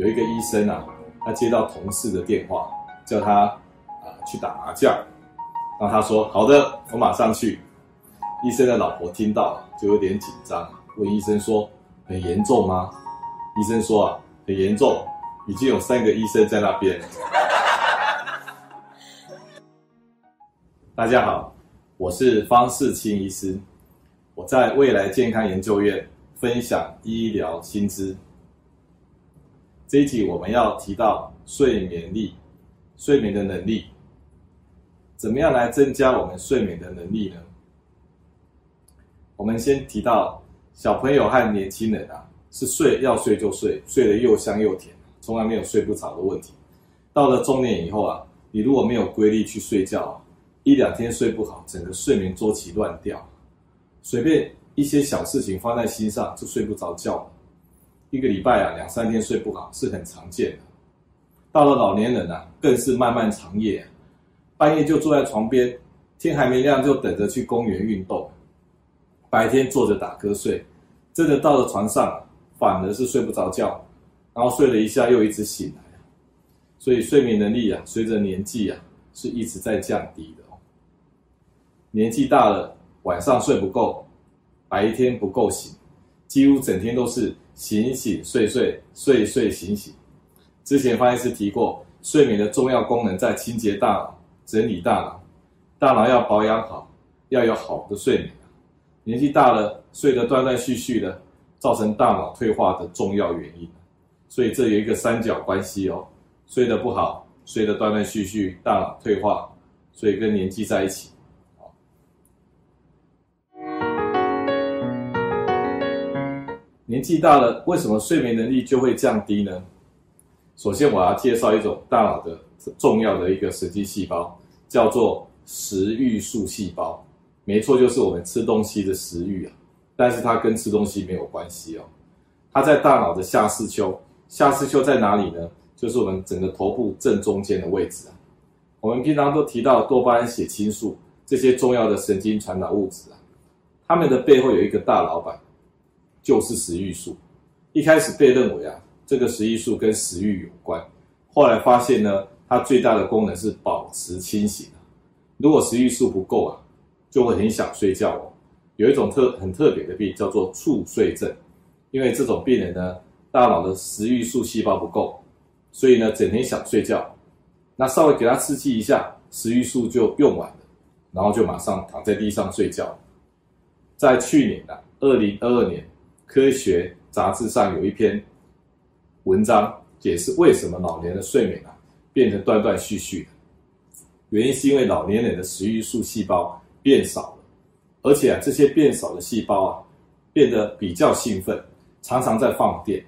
有一个医生啊，他接到同事的电话，叫他啊去打麻将。然后他说：“好的，我马上去。”医生的老婆听到就有点紧张，问医生说：“很严重吗？”医生说：“啊，很严重，已经有三个医生在那边。”大家好，我是方世清医师，我在未来健康研究院分享医疗新知。这一集我们要提到睡眠力，睡眠的能力，怎么样来增加我们睡眠的能力呢？我们先提到小朋友和年轻人啊，是睡要睡就睡，睡得又香又甜，从来没有睡不着的问题。到了中年以后啊，你如果没有规律去睡觉，一两天睡不好，整个睡眠周期乱掉，随便一些小事情放在心上就睡不着觉。一个礼拜啊，两三天睡不好是很常见的。到了老年人啊，更是漫漫长夜啊，半夜就坐在床边，天还没亮就等着去公园运动，白天坐着打瞌睡，真的到了床上，反而是睡不着觉，然后睡了一下又一直醒来。所以睡眠能力啊，随着年纪啊，是一直在降低的哦。年纪大了，晚上睡不够，白天不够醒，几乎整天都是。醒醒睡睡睡睡醒醒。之前方医师提过，睡眠的重要功能在清洁大脑、整理大脑。大脑要保养好，要有好的睡眠。年纪大了，睡得断断续续的，造成大脑退化的重要原因。所以这有一个三角关系哦，睡得不好，睡得断断续续，大脑退化，所以跟年纪在一起。年纪大了，为什么睡眠能力就会降低呢？首先，我要介绍一种大脑的重要的一个神经细胞，叫做食欲素细胞。没错，就是我们吃东西的食欲啊。但是它跟吃东西没有关系哦。它在大脑的下视丘，下视丘在哪里呢？就是我们整个头部正中间的位置啊。我们平常都提到多巴胺、血清素这些重要的神经传导物质啊，它们的背后有一个大老板。就是食欲素，一开始被认为啊，这个食欲素跟食欲有关，后来发现呢，它最大的功能是保持清醒。如果食欲素不够啊，就会很想睡觉哦。有一种特很特别的病叫做猝睡症，因为这种病人呢，大脑的食欲素细胞不够，所以呢，整天想睡觉，那稍微给他刺激一下，食欲素就用完了，然后就马上躺在地上睡觉。在去年啊，二零二二年。科学杂志上有一篇文章解释为什么老年的睡眠啊变得断断续续的，原因是因为老年人的食欲素细胞变少了，而且啊这些变少的细胞啊变得比较兴奋，常常在放电，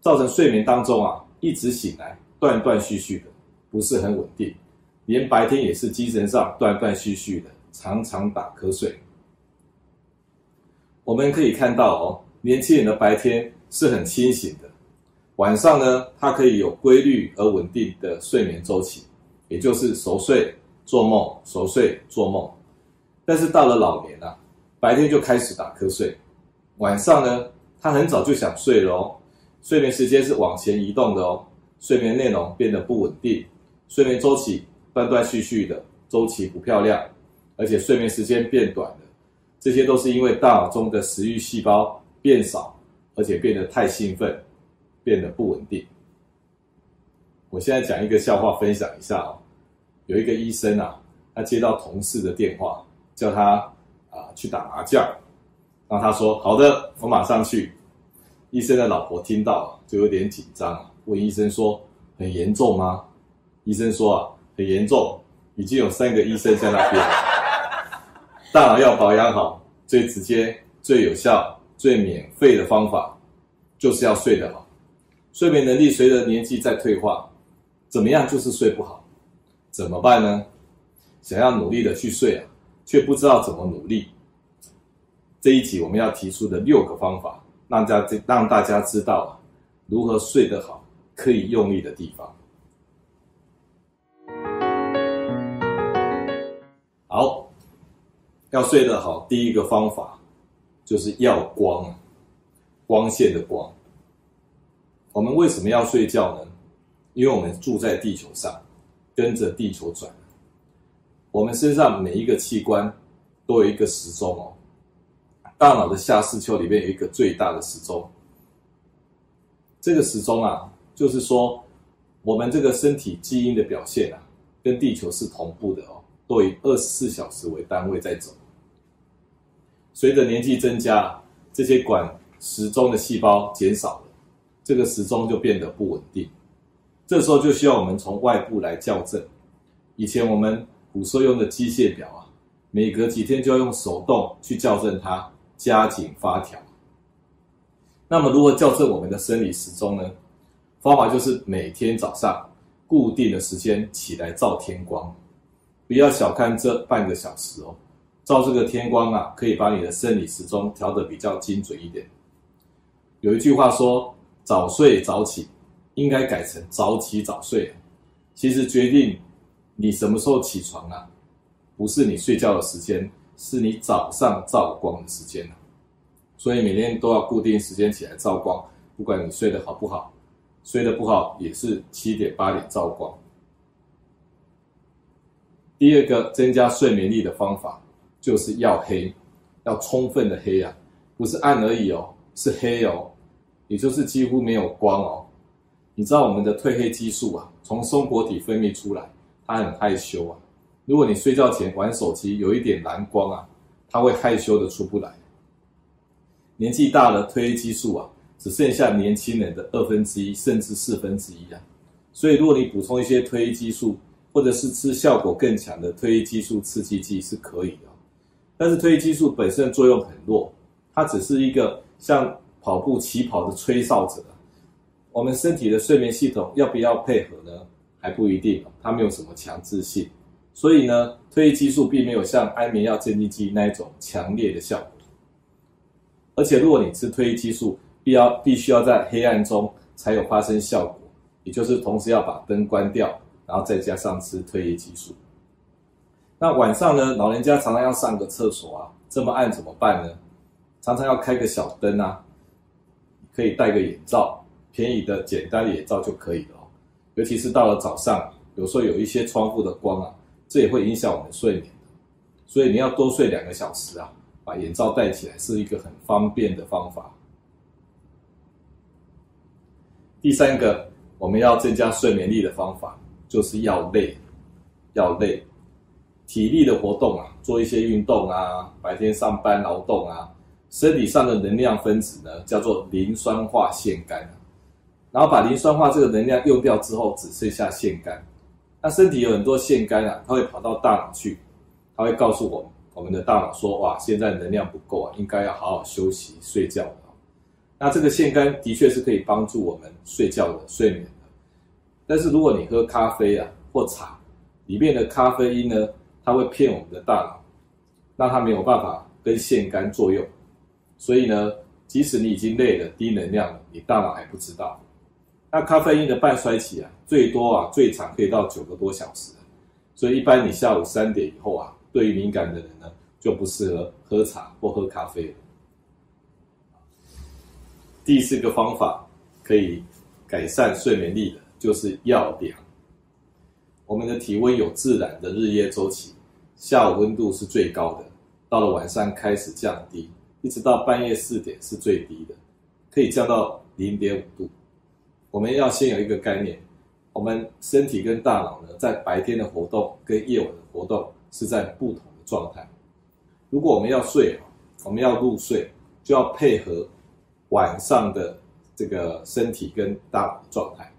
造成睡眠当中啊一直醒来，断断续续的，不是很稳定，连白天也是精神上断断续续的，常常打瞌睡。我们可以看到哦。年轻人的白天是很清醒的，晚上呢，他可以有规律而稳定的睡眠周期，也就是熟睡、做梦、熟睡、做梦。但是到了老年啊，白天就开始打瞌睡，晚上呢，他很早就想睡了哦，睡眠时间是往前移动的哦，睡眠内容变得不稳定，睡眠周期断断续续的，周期不漂亮，而且睡眠时间变短了，这些都是因为大脑中的食欲细胞。变少，而且变得太兴奋，变得不稳定。我现在讲一个笑话分享一下哦。有一个医生啊，他接到同事的电话，叫他啊去打麻将。然后他说：“好的，我马上去。”医生的老婆听到就有点紧张，问医生说：“很严重吗？”医生说：“啊，很严重，已经有三个医生在那边。大脑要保养好，最直接、最有效。”最免费的方法，就是要睡得好。睡眠能力随着年纪在退化，怎么样就是睡不好，怎么办呢？想要努力的去睡啊，却不知道怎么努力。这一集我们要提出的六个方法，让大家让大家知道，如何睡得好，可以用力的地方。好，要睡得好，第一个方法。就是要光，光线的光。我们为什么要睡觉呢？因为我们住在地球上，跟着地球转。我们身上每一个器官都有一个时钟哦。大脑的下视丘里面有一个最大的时钟。这个时钟啊，就是说我们这个身体基因的表现啊，跟地球是同步的哦，都以二十四小时为单位在走。随着年纪增加，这些管时钟的细胞减少了，这个时钟就变得不稳定。这时候就需要我们从外部来校正。以前我们古时候用的机械表啊，每隔几天就要用手动去校正它，加紧发条。那么如何校正我们的生理时钟呢？方法就是每天早上固定的时间起来照天光，不要小看这半个小时哦。照这个天光啊，可以把你的生理时钟调得比较精准一点。有一句话说：“早睡早起，应该改成早起早睡。”其实决定你什么时候起床啊，不是你睡觉的时间，是你早上照光的时间。所以每天都要固定时间起来照光，不管你睡得好不好，睡得不好也是七点八点照光。第二个增加睡眠力的方法。就是要黑，要充分的黑啊，不是暗而已哦，是黑哦，也就是几乎没有光哦。你知道我们的褪黑激素啊，从松果体分泌出来，它很害羞啊。如果你睡觉前玩手机，有一点蓝光啊，它会害羞的出不来。年纪大了，褪黑激素啊，只剩下年轻人的二分之一甚至四分之一啊。所以如果你补充一些褪黑激素，或者是吃效果更强的褪黑激素刺激剂是可以的。但是褪黑激素本身的作用很弱，它只是一个像跑步起跑的吹哨者。我们身体的睡眠系统要不要配合呢？还不一定，它没有什么强制性。所以呢，褪黑激素并没有像安眠药、镇静剂那一种强烈的效果。而且如果你吃褪黑激素，必要必须要在黑暗中才有发生效果，也就是同时要把灯关掉，然后再加上吃褪黑激素。那晚上呢，老人家常常要上个厕所啊，这么暗怎么办呢？常常要开个小灯啊，可以戴个眼罩，便宜的简单的眼罩就可以了哦。尤其是到了早上，有时候有一些窗户的光啊，这也会影响我们睡眠的。所以你要多睡两个小时啊，把眼罩戴起来是一个很方便的方法。第三个，我们要增加睡眠力的方法，就是要累，要累。体力的活动啊，做一些运动啊，白天上班劳动啊，身体上的能量分子呢，叫做磷酸化腺苷，然后把磷酸化这个能量用掉之后，只剩下腺苷。那身体有很多腺苷啊，它会跑到大脑去，它会告诉我们，我们的大脑说，哇，现在能量不够啊，应该要好好休息睡觉了。那这个腺苷的确是可以帮助我们睡觉的睡眠的，但是如果你喝咖啡啊或茶，里面的咖啡因呢，它会骗我们的大脑，让它没有办法跟腺苷作用，所以呢，即使你已经累了、低能量了，你大脑还不知道。那咖啡因的半衰期啊，最多啊，最长可以到九个多小时，所以一般你下午三点以后啊，对于敏感的人呢，就不适合喝茶或喝咖啡了。第四个方法可以改善睡眠力的，就是要凉。我们的体温有自然的日夜周期。下午温度是最高的，到了晚上开始降低，一直到半夜四点是最低的，可以降到零点五度。我们要先有一个概念，我们身体跟大脑呢，在白天的活动跟夜晚的活动是在不同的状态。如果我们要睡，我们要入睡，就要配合晚上的这个身体跟大脑的状态。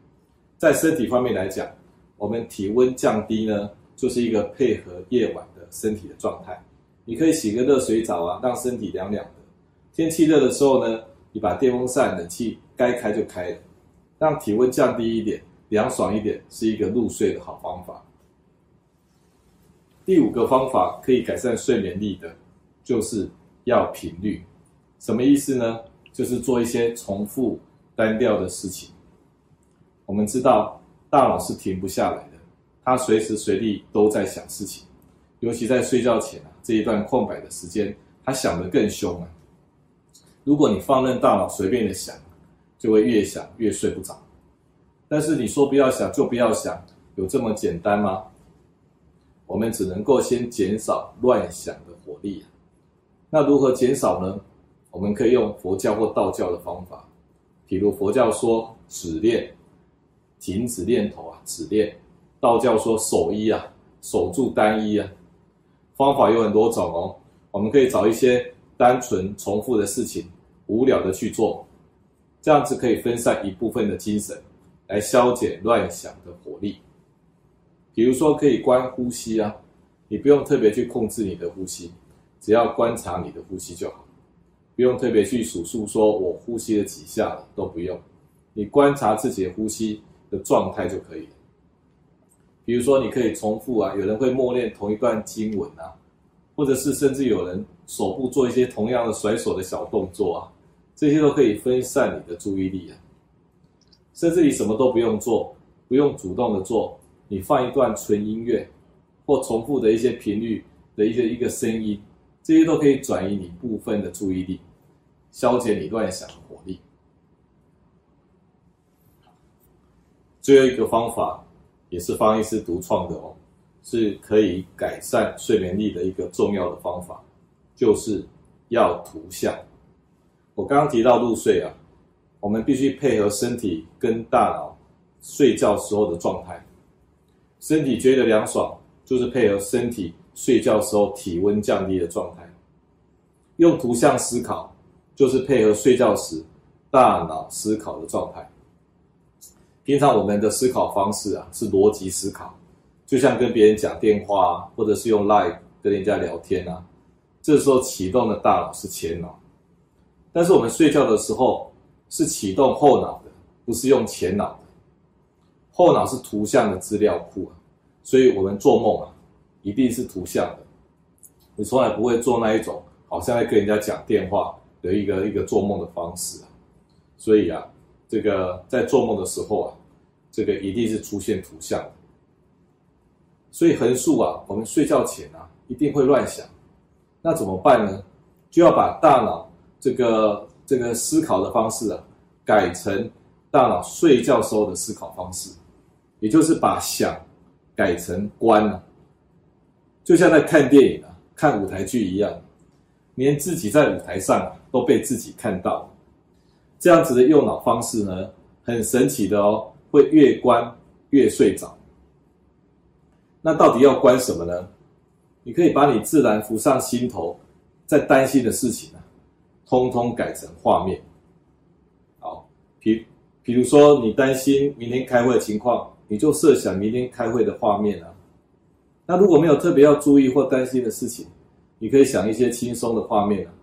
在身体方面来讲，我们体温降低呢，就是一个配合夜晚的身体的状态，你可以洗个热水澡啊，让身体凉凉的。天气热的时候呢，你把电风扇、冷气该开就开了，让体温降低一点，凉爽一点，是一个入睡的好方法。第五个方法可以改善睡眠力的，就是要频率。什么意思呢？就是做一些重复单调的事情。我们知道，大脑是停不下来。他随时随地都在想事情，尤其在睡觉前啊，这一段空白的时间，他想得更凶啊。如果你放任大脑随便的想，就会越想越睡不着。但是你说不要想就不要想，有这么简单吗？我们只能够先减少乱想的火力。那如何减少呢？我们可以用佛教或道教的方法，比如佛教说止念，停止念头啊，止念；道教说守一啊，守住单一啊。方法有很多种哦，我们可以找一些单纯重复的事情，无聊的去做，这样子可以分散一部分的精神，来消减乱想的火力。比如说，可以观呼吸啊，你不用特别去控制你的呼吸，只要观察你的呼吸就好。不用特别去数数，说我呼吸了几下了，都不用。你观察自己的呼吸的状态就可以了。比如说，你可以重复啊，有人会默念同一段经文啊，或者是甚至有人手部做一些同样的甩手的小动作啊，这些都可以分散你的注意力啊。甚至你什么都不用做，不用主动的做，你放一段纯音乐，或重复的一些频率的一个一个声音，这些都可以转移你部分的注意力。消减你乱想的火力。最后一个方法也是方医师独创的哦，是可以改善睡眠力的一个重要的方法，就是要图像。我刚刚提到入睡啊，我们必须配合身体跟大脑睡觉时候的状态。身体觉得凉爽，就是配合身体睡觉时候体温降低的状态。用图像思考。就是配合睡觉时大脑思考的状态。平常我们的思考方式啊是逻辑思考，就像跟别人讲电话啊，或者是用 Line 跟人家聊天啊，这时候启动的大脑是前脑。但是我们睡觉的时候是启动后脑的，不是用前脑的。后脑是图像的资料库啊，所以我们做梦啊一定是图像的。你从来不会做那一种好像在跟人家讲电话。的一个一个做梦的方式啊，所以啊，这个在做梦的时候啊，这个一定是出现图像。所以横竖啊，我们睡觉前啊，一定会乱想，那怎么办呢？就要把大脑这个这个思考的方式啊，改成大脑睡觉时候的思考方式，也就是把想改成观了，就像在看电影啊，看舞台剧一样。连自己在舞台上都被自己看到，这样子的用脑方式呢，很神奇的哦，会越关越睡着。那到底要关什么呢？你可以把你自然浮上心头，在担心的事情啊，通通改成画面。好，比比如说你担心明天开会的情况，你就设想明天开会的画面啊。那如果没有特别要注意或担心的事情，你可以想一些轻松的画面啊，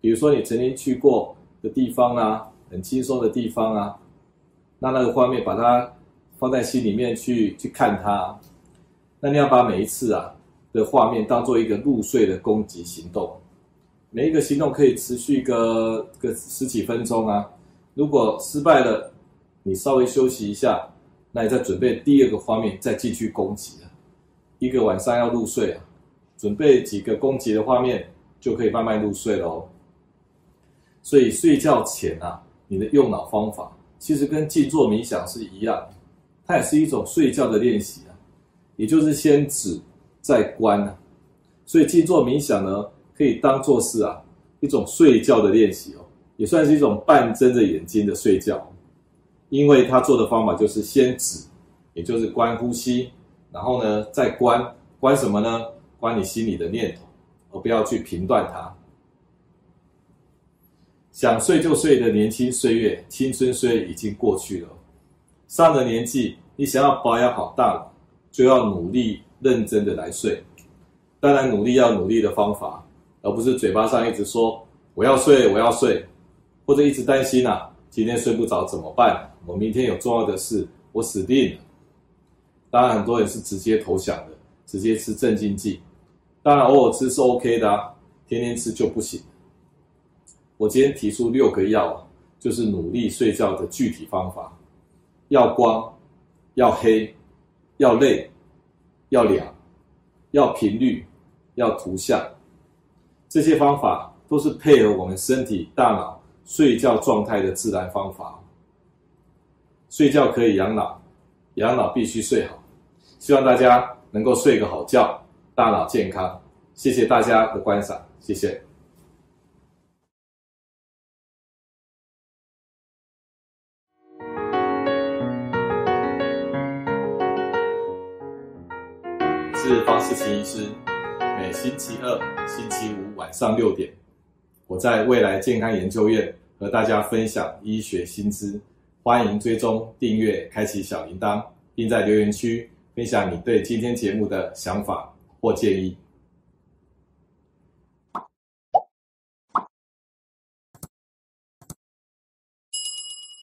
比如说你曾经去过的地方啊，很轻松的地方啊，那那个画面把它放在心里面去去看它，那你要把每一次啊的画面当做一个入睡的攻击行动，每一个行动可以持续个个十几分钟啊，如果失败了，你稍微休息一下，那你再准备第二个画面再继续攻击啊，一个晚上要入睡啊。准备几个攻击的画面，就可以慢慢入睡喽。所以睡觉前啊，你的用脑方法其实跟静坐冥想是一样，它也是一种睡觉的练习啊。也就是先止再观啊。所以静坐冥想呢，可以当做是啊一种睡觉的练习哦，也算是一种半睁着眼睛的睡觉。因为他做的方法就是先止，也就是观呼吸，然后呢再观，观什么呢？观你心里的念头，而不要去评断它。想睡就睡的年轻岁月，青春岁月已经过去了。上了年纪，你想要保养好大脑，就要努力认真的来睡。当然，努力要努力的方法，而不是嘴巴上一直说我要睡，我要睡，或者一直担心啊，今天睡不着怎么办？我明天有重要的事，我死定了。当然，很多人是直接投降的，直接吃镇静剂。当然，偶尔吃是 OK 的啊，天天吃就不行。我今天提出六个要，就是努力睡觉的具体方法：要光，要黑，要累，要凉，要频率，要图像。这些方法都是配合我们身体、大脑睡觉状态的自然方法。睡觉可以养脑，养脑必须睡好。希望大家能够睡个好觉，大脑健康。谢谢大家的观赏，谢谢。是方世奇医师，每星期二、星期五晚上六点，我在未来健康研究院和大家分享医学新知。欢迎追踪、订阅、开启小铃铛，并在留言区分享你对今天节目的想法或建议。